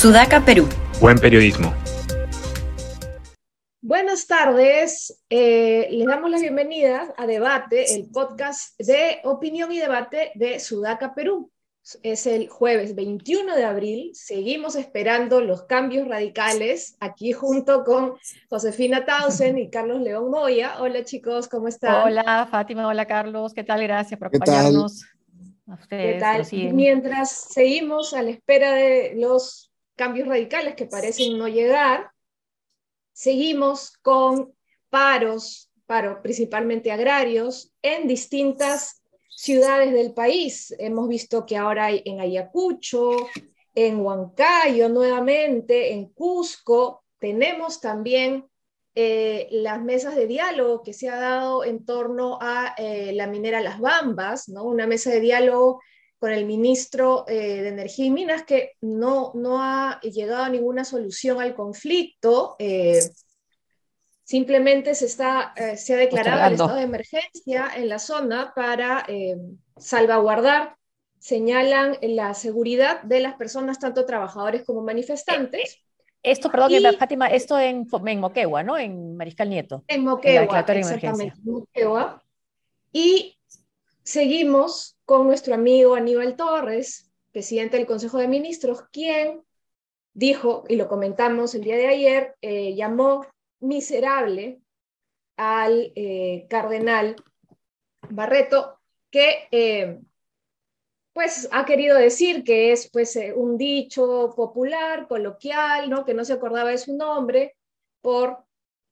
Sudaca, Perú. Buen periodismo. Buenas tardes, eh, les damos la bienvenida a Debate, el podcast de opinión y debate de Sudaca, Perú. Es el jueves 21 de abril, seguimos esperando los cambios radicales aquí junto con Josefina Tausen y Carlos León Moya. Hola chicos, ¿cómo están? Hola Fátima, hola Carlos, ¿qué tal? Gracias por acompañarnos. A ustedes, ¿Qué tal? Mientras seguimos a la espera de los cambios radicales que parecen no llegar, seguimos con paros, paro principalmente agrarios, en distintas ciudades del país. Hemos visto que ahora hay en Ayacucho, en Huancayo nuevamente, en Cusco. Tenemos también eh, las mesas de diálogo que se ha dado en torno a eh, la minera Las Bambas, ¿no? una mesa de diálogo con el ministro eh, de Energía y Minas que no, no ha llegado a ninguna solución al conflicto. simplemente se, está, se ha declarado el estado de emergencia en la zona para salvaguardar, señalan la seguridad de las personas, tanto trabajadores como manifestantes. Esto, perdón, Fátima, esto en, en Moquegua, ¿no? En Mariscal Nieto. En Moquegua, exactamente, Moquegua. Y seguimos con nuestro amigo Aníbal Torres, presidente del Consejo de Ministros, quien dijo, y lo comentamos el día de ayer, eh, llamó miserable al eh, cardenal Barreto, que eh, pues ha querido decir que es pues un dicho popular, coloquial, ¿no? que no se acordaba de su nombre, por,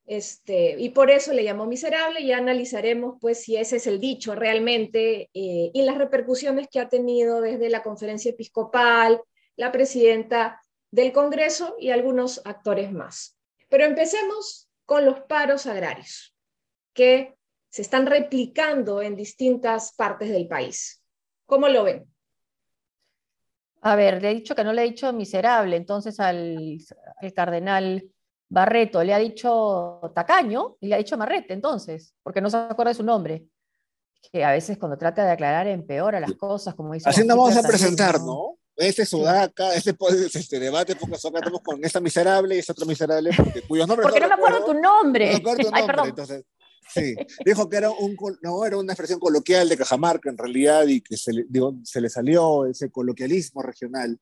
este, y por eso le llamó miserable, y analizaremos pues si ese es el dicho realmente eh, y las repercusiones que ha tenido desde la conferencia episcopal, la presidenta del Congreso y algunos actores más. Pero empecemos con los paros agrarios, que se están replicando en distintas partes del país. ¿Cómo lo ven? A ver, le he dicho que no le he dicho miserable, entonces al, cardenal Barreto le ha dicho tacaño y le ha dicho Marrete, entonces, porque no se acuerda de su nombre. Que a veces cuando trata de aclarar empeora las cosas, como dice. Así nos vamos a presentar, ¿no? Este Sudaca, este, este debate, porque estamos con esta miserable y esta otra miserable, porque cuyos nombres. Porque no, me acuerdo tu nombre. No me acuerdo tu nombre, Ay, perdón. entonces. Sí, dijo que era, un, no, era una expresión coloquial de Cajamarca en realidad y que se le, se le salió ese coloquialismo regional.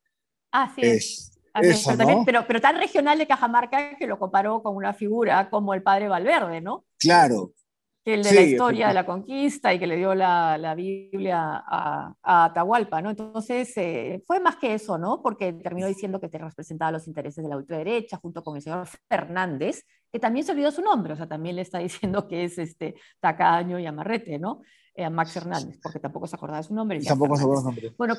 Pero, pero, tan regional de Cajamarca que lo comparó con una figura como el padre Valverde, ¿no? Claro, el de la historia de la conquista y que le dio la, la Biblia a, a, Atahualpa, ¿no? Entonces, eh, fue más que eso, ¿no? Porque terminó diciendo que te representaba los intereses de la ultraderecha junto con el señor Fernández, que también se olvidó su nombre, o sea, también le está diciendo que es este tacaño y amarrete, ¿no? Eh, a Max Hernández, porque tampoco se acordaba de su nombre. Tampoco se acordaba su nombre. Bueno,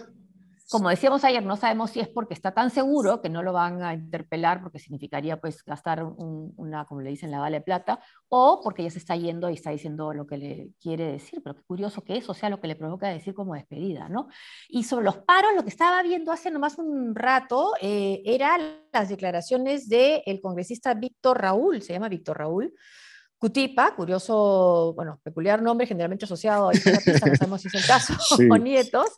como decíamos ayer, no sabemos si es porque está tan seguro que no lo van a interpelar porque significaría pues gastar una, como le dicen, la vale plata, o porque ya se está yendo y está diciendo lo que le quiere decir, pero qué curioso que eso sea lo que le provoca decir como despedida, ¿no? Y sobre los paros, lo que estaba viendo hace nomás un rato eh, eran las declaraciones del congresista Víctor Raúl, se llama Víctor Raúl, Cutipa, curioso, bueno, peculiar nombre, generalmente asociado a no sabemos si es el caso, o nietos.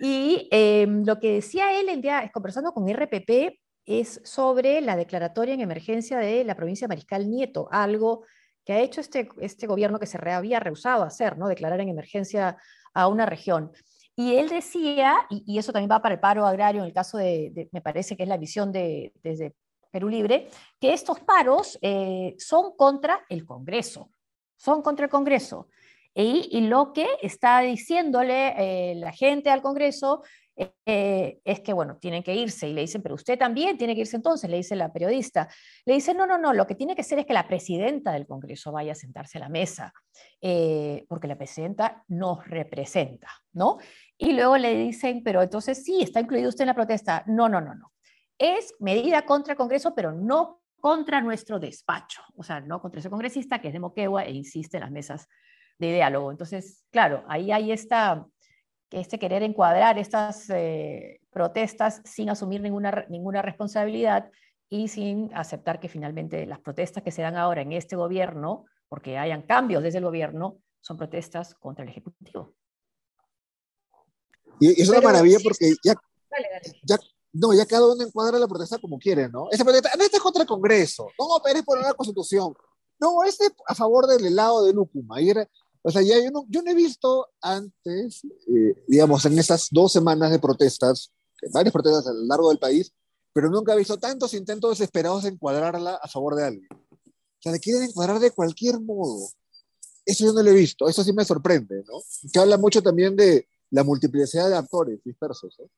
Y em, lo que decía él el día, conversando con RPP, es sobre la declaratoria en emergencia de la provincia de Mariscal Nieto, algo que ha hecho este, este gobierno que se había rehusado a hacer, ¿no? declarar en emergencia a una región. Y él decía, y, eso también va para el paro agrario en el caso de, me parece que es la visión de, desde Perú Libre, que estos paros eh, son contra el Congreso, son contra el Congreso. Y, lo que está diciéndole eh, la gente al Congreso eh, es que, bueno, tienen que irse. Y le dicen, pero usted también tiene que irse entonces, le dice la periodista. Le dice, no, no, no, lo que tiene que ser es que la presidenta del Congreso vaya a sentarse a la mesa, porque la presidenta nos representa, ¿no? Y luego le dicen, pero entonces sí, está incluido usted en la protesta. No, no, no, no es medida contra el Congreso, pero no contra nuestro despacho, o sea, no contra ese congresista que es de Moquegua e insiste en las mesas de diálogo. Entonces, claro, ahí hay esta, este querer encuadrar estas eh, protestas sin asumir ninguna, ninguna responsabilidad y sin aceptar que finalmente las protestas que se dan ahora en este gobierno, porque hayan cambios desde el gobierno, son protestas contra el Ejecutivo. Y, es una maravilla porque ya, ya no, ya cada uno encuadra la protesta como quiere, ¿no? Esa protesta, no, este es contra el Congreso, no, pero es por una constitución. No, este a favor del helado de Lúcuma. o sea, ya yo no, yo no he visto antes, eh, digamos, en esas dos semanas de protestas, varias protestas a lo largo del país, pero nunca he visto tantos intentos desesperados de encuadrarla a favor de alguien. O sea, le quieren encuadrar de cualquier modo. Eso yo no lo he visto, eso sí me sorprende, ¿no? Que habla mucho también de la multiplicidad de actores dispersos. ¿eh?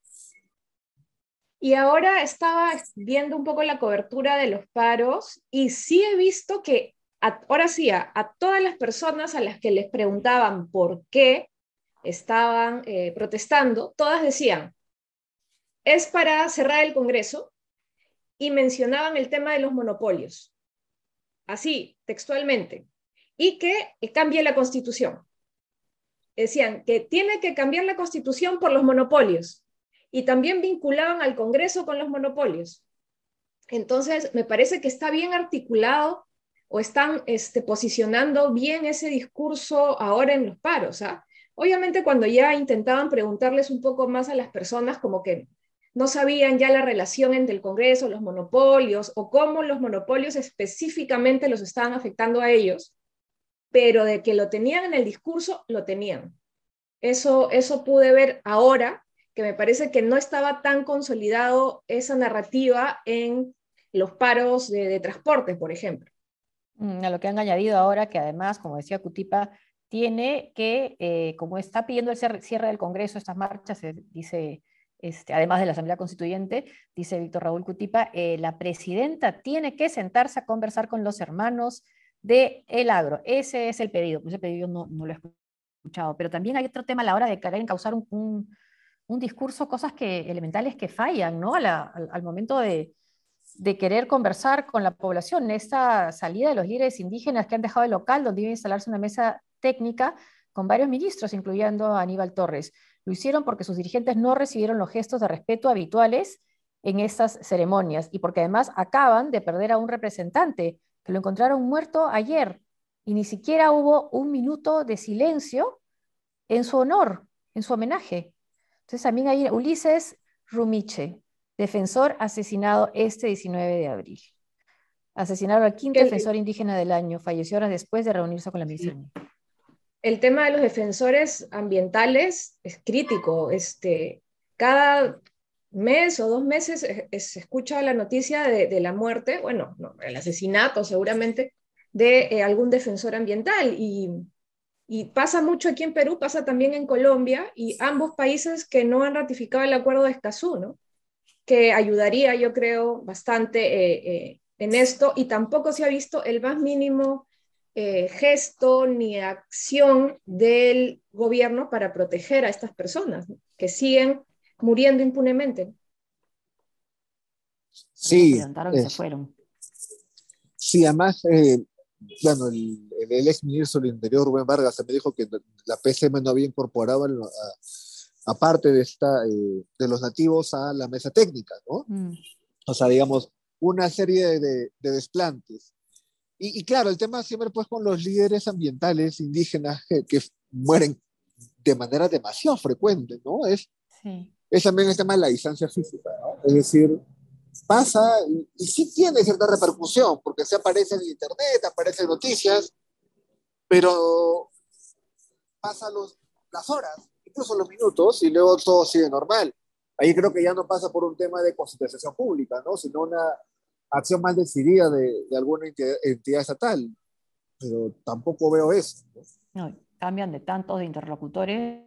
Y ahora estaba viendo un poco la cobertura de los paros y sí he visto que, ahora sí, a, todas las personas a las que les preguntaban por qué estaban eh, protestando, todas decían, es para cerrar el Congreso y mencionaban el tema de los monopolios, así, textualmente, y que cambie la constitución. Decían que tiene que cambiar la constitución por los monopolios y también vinculaban al Congreso con los monopolios. Entonces, me parece que está bien articulado o están este, posicionando bien ese discurso ahora en los paros. ¿ah? Obviamente cuando ya intentaban preguntarles un poco más a las personas, como que no sabían ya la relación entre el Congreso, los monopolios o cómo los monopolios específicamente los estaban afectando a ellos, pero de que lo tenían en el discurso, lo tenían. Eso, eso pude ver ahora que me parece que no estaba tan consolidado esa narrativa en los paros de, transporte, por ejemplo. Mm, a lo que han añadido ahora, que además, como decía Cutipa, tiene que, eh, como está pidiendo el cierre del Congreso, estas marchas, dice, este, además de la Asamblea Constituyente, dice Víctor Raúl Cutipa, eh, la presidenta tiene que sentarse a conversar con los hermanos de el agro. Ese es el pedido, ese pedido no, no lo he escuchado, pero también hay otro tema a la hora de querer causar un un discurso, cosas que, elementales que fallan, ¿no? al, momento de, querer conversar con la población. Esta salida de los líderes indígenas que han dejado el local, donde iba a instalarse una mesa técnica con varios ministros, incluyendo a Aníbal Torres. Lo hicieron porque sus dirigentes no recibieron los gestos de respeto habituales en estas ceremonias y porque además acaban de perder a un representante que lo encontraron muerto ayer y ni siquiera hubo un minuto de silencio en su honor, en su homenaje. Entonces también hay Ulises Rumiche, defensor asesinado este 19 de abril. Asesinaron al quinto defensor indígena del año, falleció horas después de reunirse con la milicia. El tema de los defensores ambientales es crítico. Este, cada mes o dos meses se escucha la noticia de, la muerte, bueno, el asesinato seguramente, de eh, algún defensor ambiental. Y y pasa mucho aquí en Perú, pasa también en Colombia y ambos países que no han ratificado el acuerdo de Escazú, ¿no? que ayudaría, yo creo, bastante eh, eh, en esto y tampoco se ha visto el más mínimo eh, gesto ni acción del gobierno para proteger a estas personas que siguen muriendo impunemente. Sí, sí, además bueno, el, el, ex ministro del Interior, Rubén Vargas, me dijo que la PCM no había incorporado, aparte de, esta, eh, de los nativos, a la mesa técnica, ¿no? Mm. O sea, digamos, una serie de, de desplantes. Y, y, claro, el tema siempre pues con los líderes ambientales indígenas que, mueren de manera demasiado frecuente, ¿no? Es, sí. es también el tema de la distancia física, ¿no? Es decir, pasa y, sí tiene cierta repercusión, porque se aparece en internet, aparece en noticias, pero pasa los, las horas, incluso los minutos, y luego todo sigue normal. Ahí creo que ya no pasa por un tema de concientización pública, ¿no? sino una acción más decidida de, de alguna entidad, estatal. Pero tampoco veo eso. ¿no? cambian de tantos interlocutores,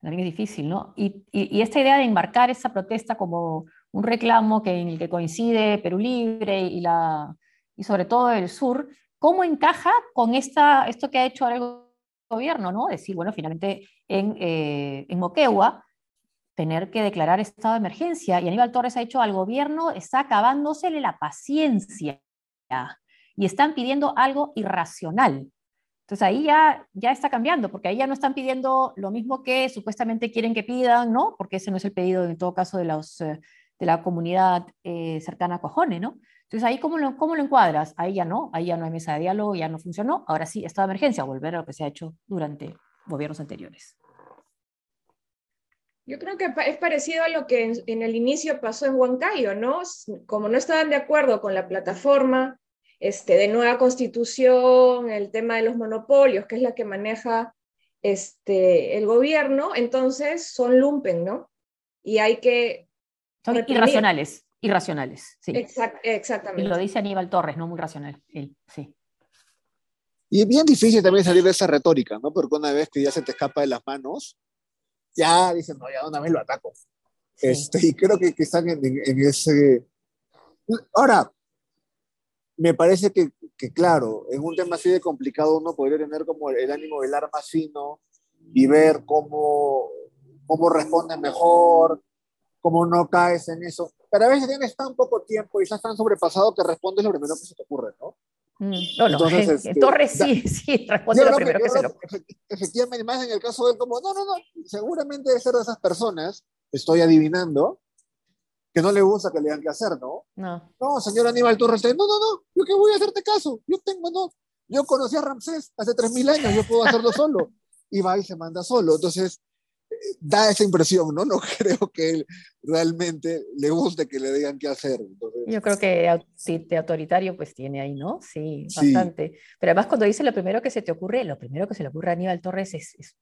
también es difícil, ¿no? Y, y, y, esta idea de embarcar esa protesta como un reclamo que, en el que coincide Perú Libre y, la, y sobre todo el sur, ¿cómo encaja con esta, esto que ha hecho el gobierno? ¿no? Decir, bueno, finalmente en, eh, en Moquegua tener que declarar estado de emergencia. Y Aníbal Torres ha dicho al gobierno está acabándosele la paciencia y están pidiendo algo irracional. Entonces ahí ya, ya está cambiando, porque ahí ya no están pidiendo lo mismo que supuestamente quieren que pidan, ¿no? Porque ese no es el pedido en todo caso de los, eh, de la comunidad eh, cercana a Cojone, ¿no? Entonces, ahí cómo lo, cómo lo encuadras? Ahí ya no, ahí ya no hay mesa de diálogo, ya no funcionó, ahora sí, estado de emergencia, volver a lo que se ha hecho durante gobiernos anteriores. Yo creo que es parecido a lo que en, el inicio pasó en Huancayo, ¿no? Como no estaban de acuerdo con la plataforma este, de nueva constitución, el tema de los monopolios, que es la que maneja este, el gobierno, entonces son lumpen, ¿no? Y hay que... Son irracionales, irracionales, sí. exactamente. Y lo dice Aníbal Torres, no muy racional, sí. sí. Y es bien difícil también salir de esa retórica, ¿no? Porque una vez que ya se te escapa de las manos, ya dicen, no, ya una vez lo ataco. Este, y creo que, que están en, ese... Ahora, me parece que, que, claro, en un tema así de complicado uno podría tener como el ánimo del arma fino y ver cómo, cómo responden mejor, cómo no caes en eso. Pero a veces tienes tan poco tiempo y estás tan sobrepasado que respondes lo primero que se te ocurre, ¿no? Mm, no, no, este, Torres sí, sí, responde lo primero que, se lo... Efectivamente, más en el caso de él, como, no, no, no, seguramente debe ser de esas personas, estoy adivinando, que no le gusta que le digan qué hacer, ¿no? No. No, señor Aníbal Torres, no, no, no, yo qué voy a hacerte caso, yo tengo, no, yo conocí a Ramsés hace 3.000 años, yo puedo hacerlo solo. Y va y se manda solo. Entonces, da esa impresión, ¿no? No creo que él realmente le guste que le digan qué hacer. Yo creo que de autoritario pues tiene ahí, ¿no? Sí, bastante. Pero además cuando dice lo primero que se te ocurre, lo primero que se le ocurre a Aníbal Torres es, es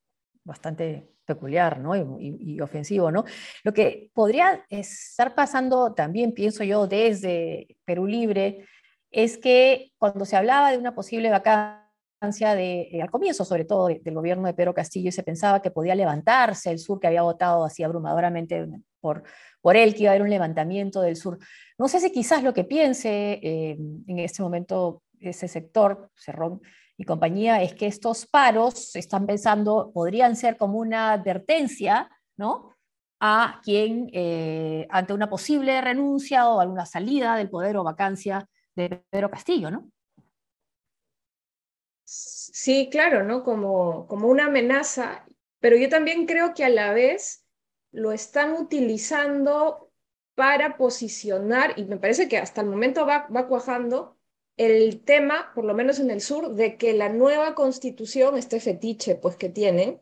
bastante peculiar, ¿no? Y, y, ofensivo, ¿no? Lo que podría estar pasando también, pienso yo, desde Perú Libre, es que cuando se hablaba de una posible vacancia de, eh, al comienzo sobre todo del gobierno de Pedro Castillo y se pensaba que podía levantarse el sur, que había votado así abrumadoramente por, por él, que iba a haber un levantamiento del sur. No sé si quizás lo que piense eh, en este momento ese sector, Cerrón y compañía, es que estos paros, están pensando, podrían ser como una advertencia, ¿no? a quien, eh, ante una posible renuncia o alguna salida del poder o vacancia de Pedro Castillo, ¿no? Sí, claro, ¿no? Como, como una amenaza, pero yo también creo que a la vez lo están utilizando para posicionar, y me parece que hasta el momento va, va cuajando, el tema, por lo menos en el sur, de que la nueva constitución, este fetiche pues que tienen,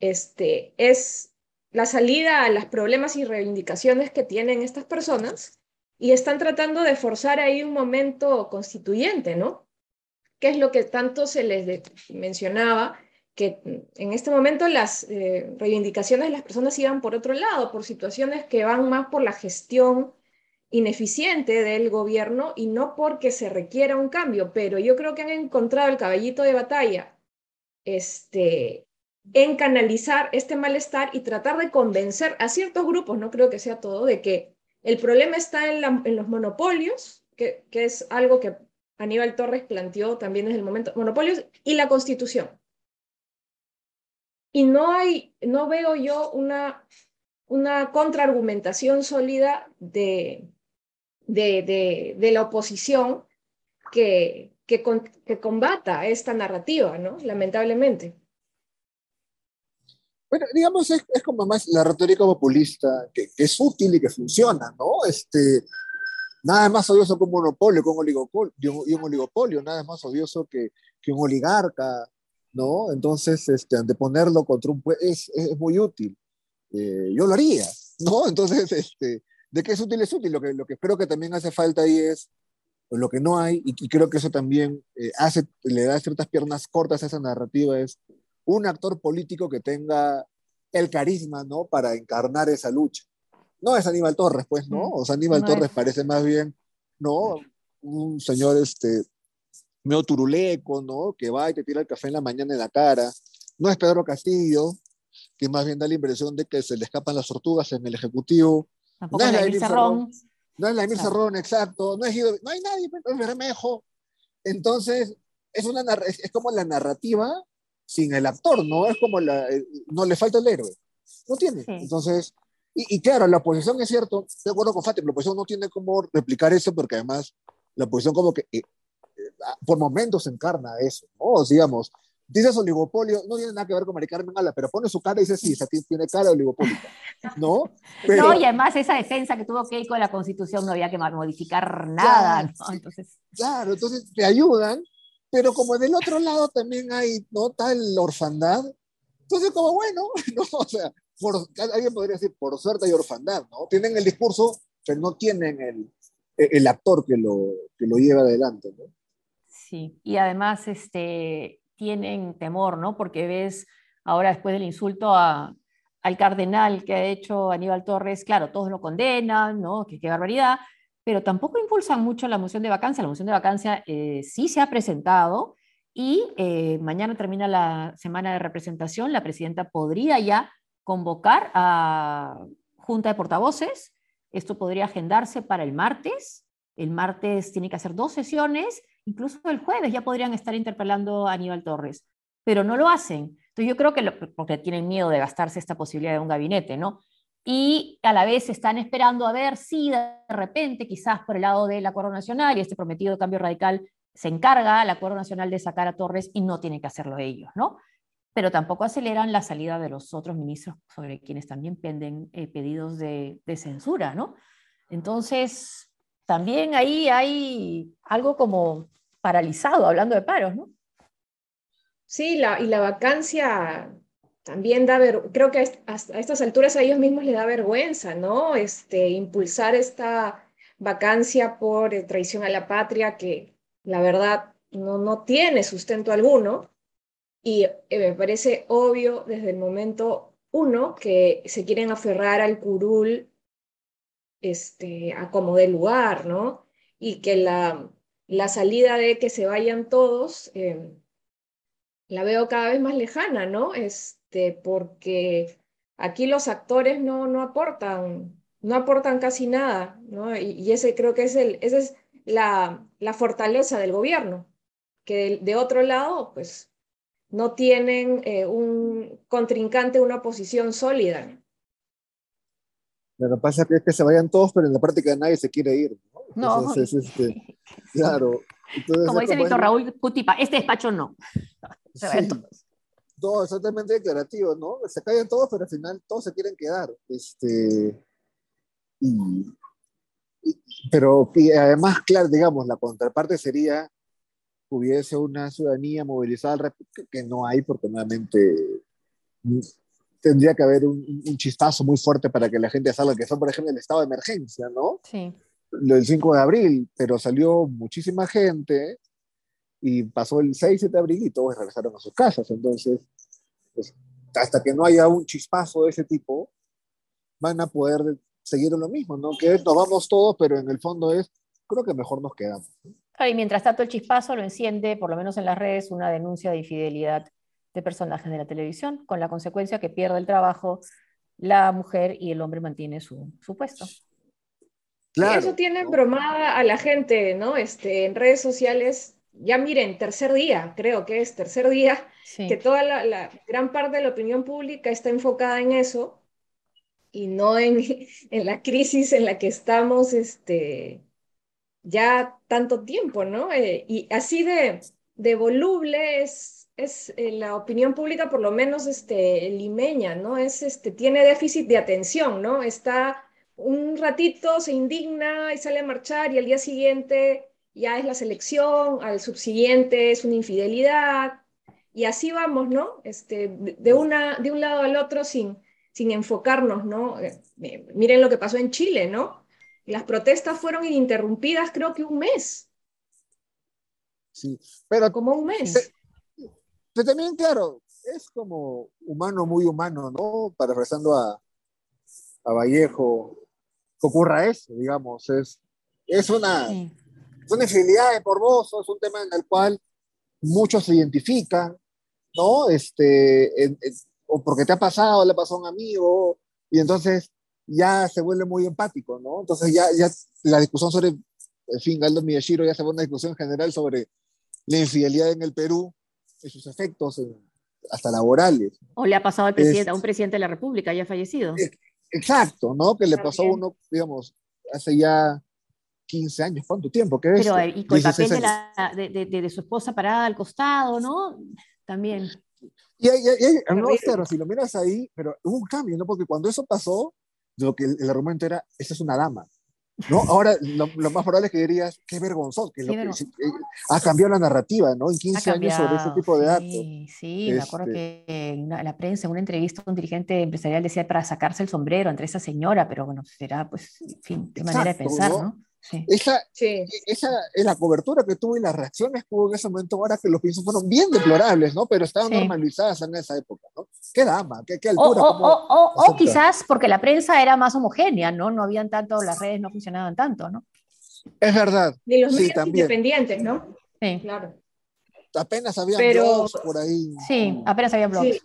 este, es la salida a los problemas y reivindicaciones que tienen estas personas y están tratando de forzar ahí un momento constituyente, ¿no? ¿Qué es lo que tanto se les mencionaba, que en este momento las eh, reivindicaciones de las personas iban por otro lado, por situaciones que van más por la gestión ineficiente del gobierno y no porque se requiera un cambio, pero yo creo que han encontrado el caballito de batalla este, en canalizar este malestar y tratar de convencer a ciertos grupos, no creo que sea todo, de que el problema está en, los monopolios, que, que, es algo que Aníbal Torres planteó también desde el momento, monopolios y la constitución. Y no hay, no veo yo una, una contraargumentación sólida de, de, de, la oposición que, que, que, combata esta narrativa, ¿no? Lamentablemente. Bueno, digamos, es, es como más la retórica populista, que, que, es útil y que funciona, ¿no? Este, Nada más odioso que un monopolio, que un oligopolio, y un oligopolio, nada más odioso que, que un oligarca, ¿no? Entonces, este, ponerlo contra un es, es muy útil. Eh, yo lo haría, ¿no? Entonces, este, ¿de qué es útil? Es útil. Lo que, lo que creo que también hace falta ahí es lo que no hay, y, creo que eso también eh, hace, le da ciertas piernas cortas a esa narrativa, es un actor político que tenga el carisma, ¿no? Para encarnar esa lucha. No es Aníbal Torres, pues, ¿no? Mm, o sea, Aníbal Torres parece más bien, ¿no? Un señor, este, medio turuleco, ¿no? Que va y te tira el café en la mañana en la cara. No es Pedro Castillo, que más bien da la impresión de que se le escapan las tortugas en el Ejecutivo. no es la Emir Cerrón. No es la Emir Cerrón, exacto. No, es no hay nadie, pues, es Bermejo. Entonces, es, una, es como la narrativa sin el actor, ¿no? Es como la, eh, no le falta el héroe. No tiene. Entonces, y, claro, la oposición es cierto, de acuerdo con Fátima, la oposición no tiene cómo replicar eso porque además la oposición como que eh, eh, por momentos encarna eso, ¿no? Digamos, dices oligopolio, no tiene nada que ver con Mari Carmen Ala, pero pone su cara y dice, sí, tiene cara de oligopolio, ¿no? no, y además esa defensa que tuvo ir con la Constitución no había que modificar nada, claro, ¿no? Entonces... Claro, entonces te ayudan, pero como del otro lado también hay, ¿no? Tal orfandad, entonces como bueno, ¿no? O sea, por, alguien podría decir, por suerte y orfandad, ¿no? Tienen el discurso, pero no tienen el, el actor que lo, que lo lleva adelante, ¿no? Sí, y además este, tienen temor, ¿no? Porque ves ahora después del insulto a, al cardenal que ha hecho Aníbal Torres, claro, todos lo condenan, ¿no? Qué, qué barbaridad, pero tampoco impulsan mucho la moción de vacancia. La moción de vacancia eh, sí se ha presentado y eh, mañana termina la semana de representación. La presidenta podría ya convocar a junta de portavoces. Esto podría agendarse para el martes. El martes tiene que hacer dos sesiones. Incluso el jueves ya podrían estar interpelando a Aníbal Torres, pero no lo hacen. Entonces yo creo que porque tienen miedo de gastarse esta posibilidad de un gabinete, ¿no? Y a la vez están esperando a ver si de repente, quizás por el lado del acuerdo nacional y este prometido cambio radical, se encarga al acuerdo nacional de sacar a Torres y no tienen que hacerlo ellos, ¿no? Pero tampoco aceleran la salida de los otros ministros sobre quienes también penden eh, pedidos de, censura, ¿no? Entonces, también ahí hay algo como paralizado, hablando de paros, ¿no? Sí, la, y la vacancia también da, ver, creo que a estas alturas a ellos mismos les da vergüenza, ¿no? Este, impulsar esta vacancia por eh, traición a la patria que la verdad no, no tiene sustento alguno. Y eh, me parece obvio desde el momento uno que se quieren aferrar al curul este, a como de lugar, ¿no? Y que la, la salida de que se vayan todos eh, la veo cada vez más lejana, ¿no? Este, porque aquí los actores no, no aportan, no aportan casi nada, ¿no? Y, ese creo que es, el, esa es la, la fortaleza del gobierno, que de, otro lado, pues no tienen eh, un contrincante, una posición sólida. Lo que pasa es que se vayan todos, pero en la práctica nadie se quiere ir. No, no. Este, claro. como dice Víctor Raúl Putipa, este despacho no. Se vayan todos. No, exactamente declarativo, ¿no? Se callan todos, pero al final todos se quieren quedar. Este, y, pero y además, claro, digamos, la contraparte sería hubiese una ciudadanía movilizada que no hay porque nuevamente tendría que haber un, un, chistazo muy fuerte para que la gente salga, que son, por ejemplo, el estado de emergencia, ¿no? Sí. Lo del 5 de abril, pero salió muchísima gente y pasó el 6 de abril y todos regresaron a sus casas. Entonces, pues, hasta que no haya un chispazo de ese tipo, van a poder seguir lo mismo, ¿no? Que nos vamos todos, pero en el fondo es, creo que mejor nos quedamos. Y mientras tanto el chispazo lo enciende, por lo menos en las redes, una denuncia de infidelidad de personajes de la televisión, con la consecuencia que pierde el trabajo la mujer y el hombre mantiene su, su puesto. Claro, eso tiene bromada a la gente, ¿no? Este, en redes sociales, ya miren, tercer día, creo que es tercer día, que toda la, la, gran parte de la opinión pública está enfocada en eso y no en, en la crisis en la que estamos este, ya tanto tiempo, ¿no? Eh, y así de, de voluble es eh, la opinión pública, por lo menos este, limeña, ¿no? Es, este, tiene déficit de atención, ¿no? Está un ratito, se indigna y sale a marchar y al día siguiente ya es la selección, al subsiguiente es una infidelidad y así vamos, ¿no? Este, de, una, de un lado al otro sin, sin enfocarnos, ¿no? Eh, miren lo que pasó en Chile, ¿no? Las protestas fueron ininterrumpidas creo que un mes. Sí, pero como un mes. Pero también, claro, es como humano, muy humano, ¿no? Para rezando a, a Vallejo, que ocurra eso, digamos. Es, es una, una infidelidad de morboso, es un tema en el cual muchos se identifican, ¿no? Este, o porque te ha pasado, le pasó a un amigo, y entonces ya se vuelve muy empático, ¿no? Entonces ya, ya la discusión sobre, en fin, Aldo Miyashiro ya se vuelve una discusión general sobre la infidelidad en el Perú, sus efectos hasta laborales. O le ha pasado al presidente, a un presidente de la República ya fallecido. Exacto, ¿no? Que le pasó a uno, digamos, hace ya 15 años, ¿cuánto tiempo? ¿Qué Pero, y con el papel de, la, de, de, su esposa parada al costado, ¿no? También. Y, y, no, pero si lo miras ahí, pero hubo un cambio, ¿no? Porque cuando eso pasó, lo que el, el argumento era, esa es una dama. ¿no? Ahora, lo, más probable es que dirías, qué vergonzoso, que, lo que eh, ha cambiado la narrativa, ¿no? En 15 años sobre ese tipo de actos. Sí, sí, me acuerdo este que en la prensa, en una entrevista, un dirigente empresarial decía para sacarse el sombrero entre esa señora, pero bueno, será, pues, en fin, de manera de pensar, ¿no? Esa, esa es la cobertura que tuvo y las reacciones que hubo en ese momento, ahora que los piensos fueron bien deplorables, ¿no? Pero estaban normalizadas en esa época, ¿no? Qué dama, qué, altura. O, quizás porque la prensa era más homogénea, ¿no? No habían tanto, las redes no funcionaban tanto, ¿no? Es verdad. Ni los medios independientes, ¿no? Sí. Claro. Apenas había blogs por ahí. Sí, apenas había blogs.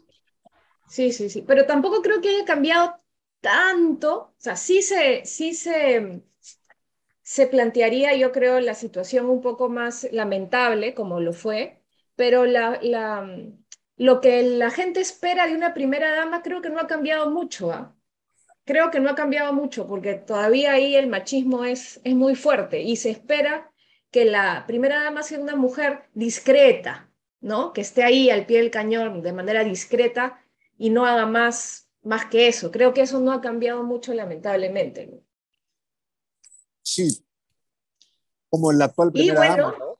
Sí. sí, sí, Pero tampoco creo que haya cambiado tanto. O sea, sí se, sí se se plantearía, yo creo, la situación un poco más lamentable, como lo fue, pero la, lo que la gente espera de una primera dama creo que no ha cambiado mucho. ¿ah? Creo que no ha cambiado mucho, porque todavía ahí el machismo es, es muy fuerte y se espera que la primera dama sea una mujer discreta, ¿no? Que esté ahí al pie del cañón de manera discreta y no haga más, más que eso. Creo que eso no ha cambiado mucho, lamentablemente. Sí, como la actual primera dama, ¿no?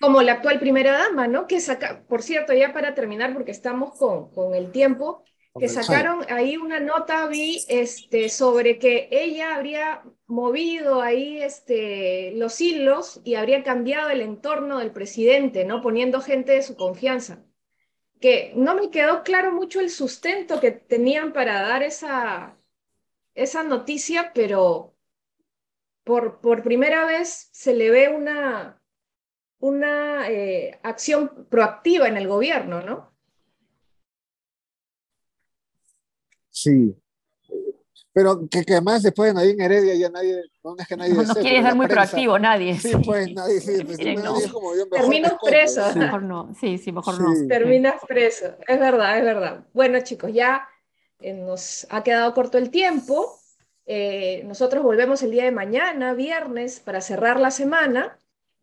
Como la actual primera dama, ¿no? Que saca, por cierto, ya para terminar, porque estamos con, con el tiempo, que sacaron ahí una nota, vi, este, sobre que ella habría movido ahí este, los hilos y habría cambiado el entorno del presidente, ¿no? Poniendo gente de su confianza. Que no me quedó claro mucho el sustento que tenían para dar esa, esa noticia, pero por, primera vez se le ve una, una eh, acción proactiva en el gobierno, ¿no? Sí. Pero que, que además después de Nadine Heredia ya nadie, no es que nadie No, no quiere ser muy proactivo nadie. Sí, pues nadie, sí, pues, nadie como yo, Terminas preso. Sí. Mejor no, sí, sí, mejor no. Terminas preso, es verdad, es verdad. Bueno chicos, ya eh, nos ha quedado corto el tiempo. Eh, nosotros volvemos el día de mañana, viernes, para cerrar la semana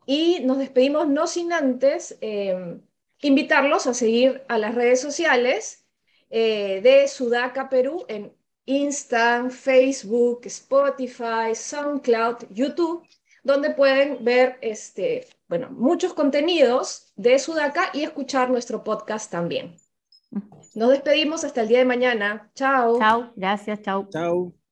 y nos despedimos no sin antes em, invitarlos a seguir a las redes sociales eh, de Sudaca Perú en Insta, Facebook, Spotify, SoundCloud, YouTube, donde pueden ver este, bueno, muchos contenidos de Sudaca y escuchar nuestro podcast también. Nos despedimos hasta el día de mañana. Chao. Chao, gracias, chao. Chao.